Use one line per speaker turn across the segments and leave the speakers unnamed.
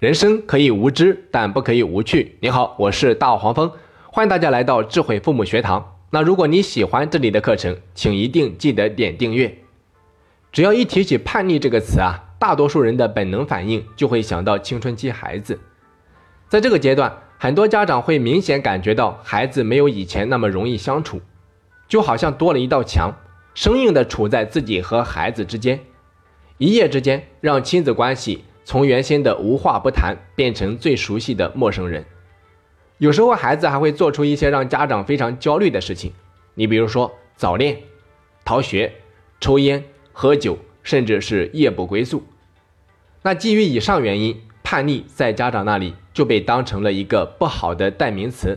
人生可以无知，但不可以无趣。你好，我是大黄蜂，欢迎大家来到智慧父母学堂。那如果你喜欢这里的课程，请一定记得点订阅。只要一提起叛逆这个词啊，大多数人的本能反应就会想到青春期孩子。在这个阶段，很多家长会明显感觉到孩子没有以前那么容易相处，就好像多了一道墙，生硬的处在自己和孩子之间，一夜之间让亲子关系从原先的无话不谈变成最熟悉的陌生人。有时候孩子还会做出一些让家长非常焦虑的事情，你比如说早恋、逃学、抽烟、喝酒，甚至是夜不归宿。那基于以上原因。叛逆在家长那里就被当成了一个不好的代名词。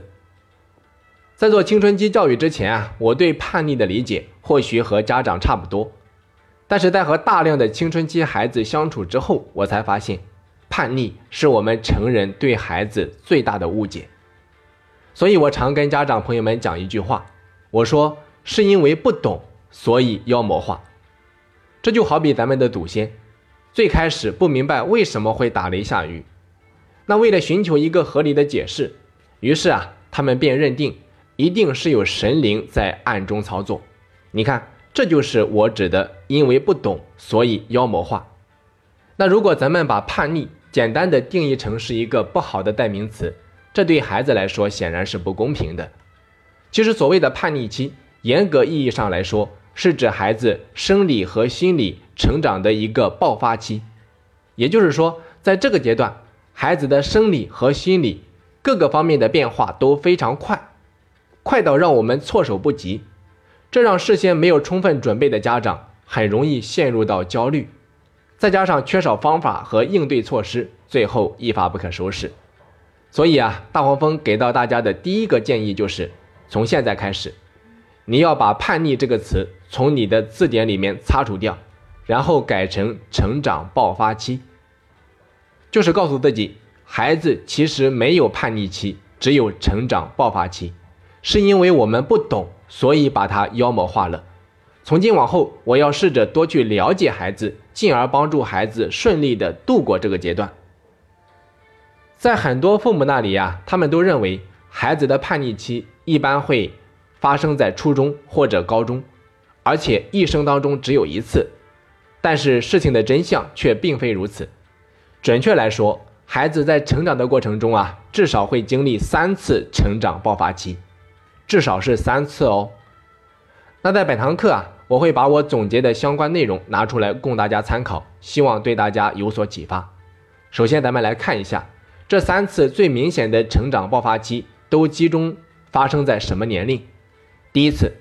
在做青春期教育之前啊，我对叛逆的理解或许和家长差不多，但是在和大量的青春期孩子相处之后，我才发现，叛逆是我们成人对孩子最大的误解。所以我常跟家长朋友们讲一句话，我说是因为不懂，所以妖魔化。这就好比咱们的祖先。最开始不明白为什么会打雷下雨，那为了寻求一个合理的解释，于是啊，他们便认定一定是有神灵在暗中操作。你看，这就是我指的，因为不懂，所以妖魔化。那如果咱们把叛逆简单的定义成是一个不好的代名词，这对孩子来说显然是不公平的。其实所谓的叛逆期，严格意义上来说，是指孩子生理和心理。成长的一个爆发期，也就是说，在这个阶段，孩子的生理和心理各个方面的变化都非常快，快到让我们措手不及。这让事先没有充分准备的家长很容易陷入到焦虑，再加上缺少方法和应对措施，最后一发不可收拾。所以啊，大黄蜂给到大家的第一个建议就是，从现在开始，你要把“叛逆”这个词从你的字典里面擦除掉。然后改成成长爆发期，就是告诉自己，孩子其实没有叛逆期，只有成长爆发期，是因为我们不懂，所以把他妖魔化了。从今往后，我要试着多去了解孩子，进而帮助孩子顺利的度过这个阶段。在很多父母那里呀，他们都认为孩子的叛逆期一般会发生在初中或者高中，而且一生当中只有一次。但是事情的真相却并非如此。准确来说，孩子在成长的过程中啊，至少会经历三次成长爆发期，至少是三次哦。那在本堂课啊，我会把我总结的相关内容拿出来供大家参考，希望对大家有所启发。首先，咱们来看一下这三次最明显的成长爆发期都集中发生在什么年龄？第一次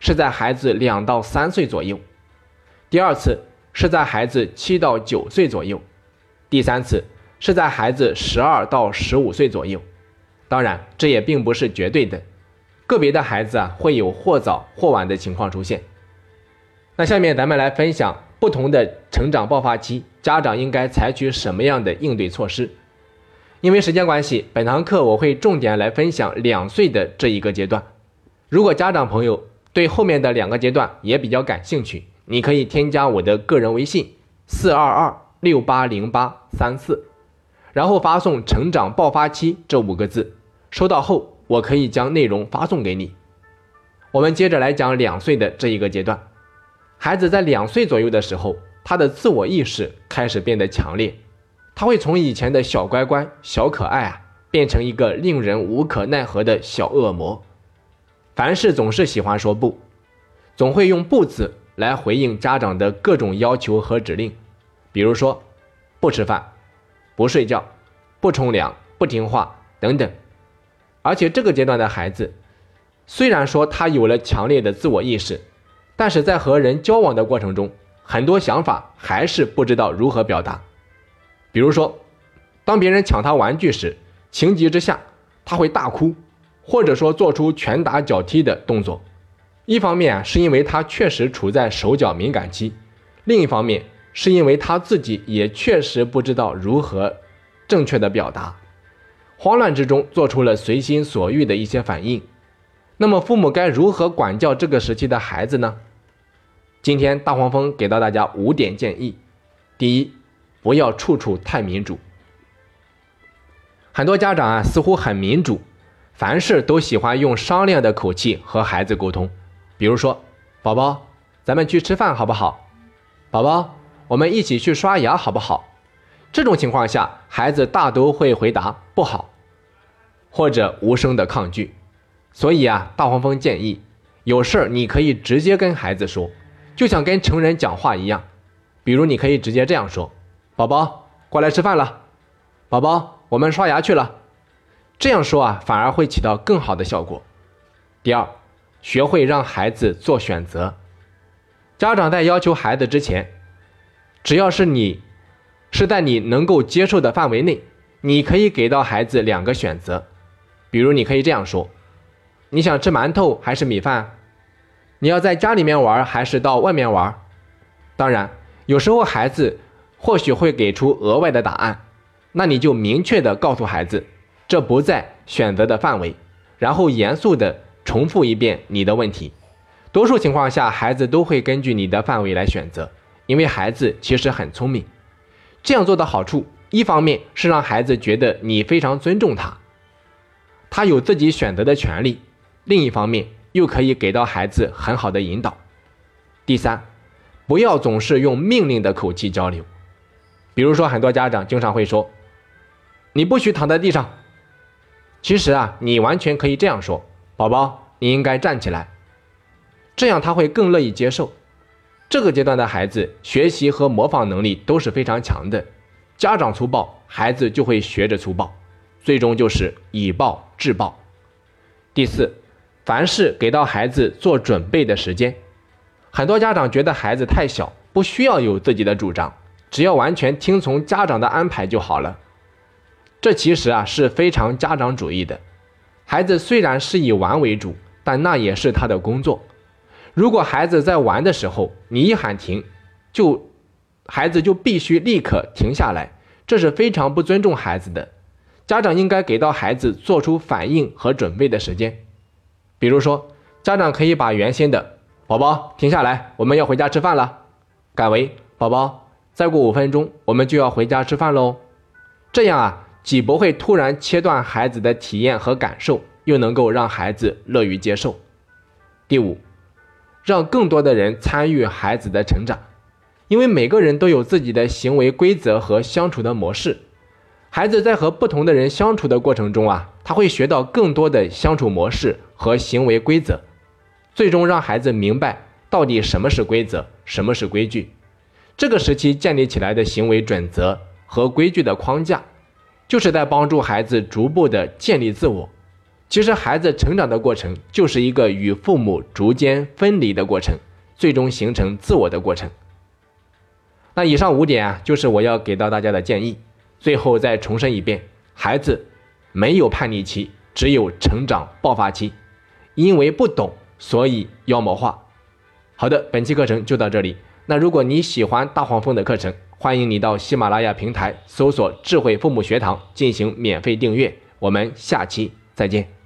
是在孩子两到三岁左右，第二次。是在孩子七到九岁左右，第三次是在孩子十二到十五岁左右。当然，这也并不是绝对的，个别的孩子啊会有或早或晚的情况出现。那下面咱们来分享不同的成长爆发期，家长应该采取什么样的应对措施。因为时间关系，本堂课我会重点来分享两岁的这一个阶段。如果家长朋友对后面的两个阶段也比较感兴趣。你可以添加我的个人微信四二二六八零八三四，然后发送“成长爆发期”这五个字，收到后我可以将内容发送给你。我们接着来讲两岁的这一个阶段，孩子在两岁左右的时候，他的自我意识开始变得强烈，他会从以前的小乖乖、小可爱啊，变成一个令人无可奈何的小恶魔，凡事总是喜欢说不，总会用“不”字。来回应家长的各种要求和指令，比如说不吃饭、不睡觉、不冲凉、不听话等等。而且这个阶段的孩子，虽然说他有了强烈的自我意识，但是在和人交往的过程中，很多想法还是不知道如何表达。比如说，当别人抢他玩具时，情急之下他会大哭，或者说做出拳打脚踢的动作。一方面，是因为他确实处在手脚敏感期；另一方面，是因为他自己也确实不知道如何正确的表达，慌乱之中做出了随心所欲的一些反应。那么，父母该如何管教这个时期的孩子呢？今天大黄蜂给到大家五点建议：第一，不要处处太民主。很多家长啊，似乎很民主，凡事都喜欢用商量的口气和孩子沟通。比如说，宝宝，咱们去吃饭好不好？宝宝，我们一起去刷牙好不好？这种情况下，孩子大都会回答不好，或者无声的抗拒。所以啊，大黄蜂建议，有事儿你可以直接跟孩子说，就像跟成人讲话一样。比如，你可以直接这样说：“宝宝，过来吃饭了。”“宝宝，我们刷牙去了。”这样说啊，反而会起到更好的效果。第二，学会让孩子做选择。家长在要求孩子之前，只要是你。是在你能够接受的范围内，你可以给到孩子两个选择，比如你可以这样说：“你想吃馒头还是米饭？你要在家里面玩还是到外面玩？”当然，有时候孩子或许会给出额外的答案，那你就明确的告诉孩子，这不在选择的范围，然后严肃的重复一遍你的问题。多数情况下，孩子都会根据你的范围来选择，因为孩子其实很聪明。这样做的好处，一方面是让孩子觉得你非常尊重他，他有自己选择的权利；另一方面又可以给到孩子很好的引导。第三，不要总是用命令的口气交流，比如说很多家长经常会说：“你不许躺在地上。”其实啊，你完全可以这样说：“宝宝，你应该站起来。”这样他会更乐意接受。这个阶段的孩子学习和模仿能力都是非常强的，家长粗暴，孩子就会学着粗暴，最终就是以暴制暴。第四，凡事给到孩子做准备的时间。很多家长觉得孩子太小，不需要有自己的主张，只要完全听从家长的安排就好了。这其实啊是非常家长主义的。孩子虽然是以玩为主，但那也是他的工作。如果孩子在玩的时候，你一喊停，就孩子就必须立刻停下来，这是非常不尊重孩子的。家长应该给到孩子做出反应和准备的时间。比如说，家长可以把原先的“宝宝停下来，我们要回家吃饭了”，改为“宝宝，再过五分钟我们就要回家吃饭喽”。这样啊，既不会突然切断孩子的体验和感受，又能够让孩子乐于接受。第五。让更多的人参与孩子的成长，因为每个人都有自己的行为规则和相处的模式。孩子在和不同的人相处的过程中啊，他会学到更多的相处模式和行为规则，最终让孩子明白到底什么是规则，什么是规矩。这个时期建立起来的行为准则和规矩的框架，就是在帮助孩子逐步的建立自我。其实，孩子成长的过程就是一个与父母逐渐分离的过程，最终形成自我的过程。那以上五点啊，就是我要给到大家的建议。最后再重申一遍：孩子没有叛逆期，只有成长爆发期。因为不懂，所以妖魔化。好的，本期课程就到这里。那如果你喜欢大黄蜂的课程，欢迎你到喜马拉雅平台搜索“智慧父母学堂”进行免费订阅。我们下期再见。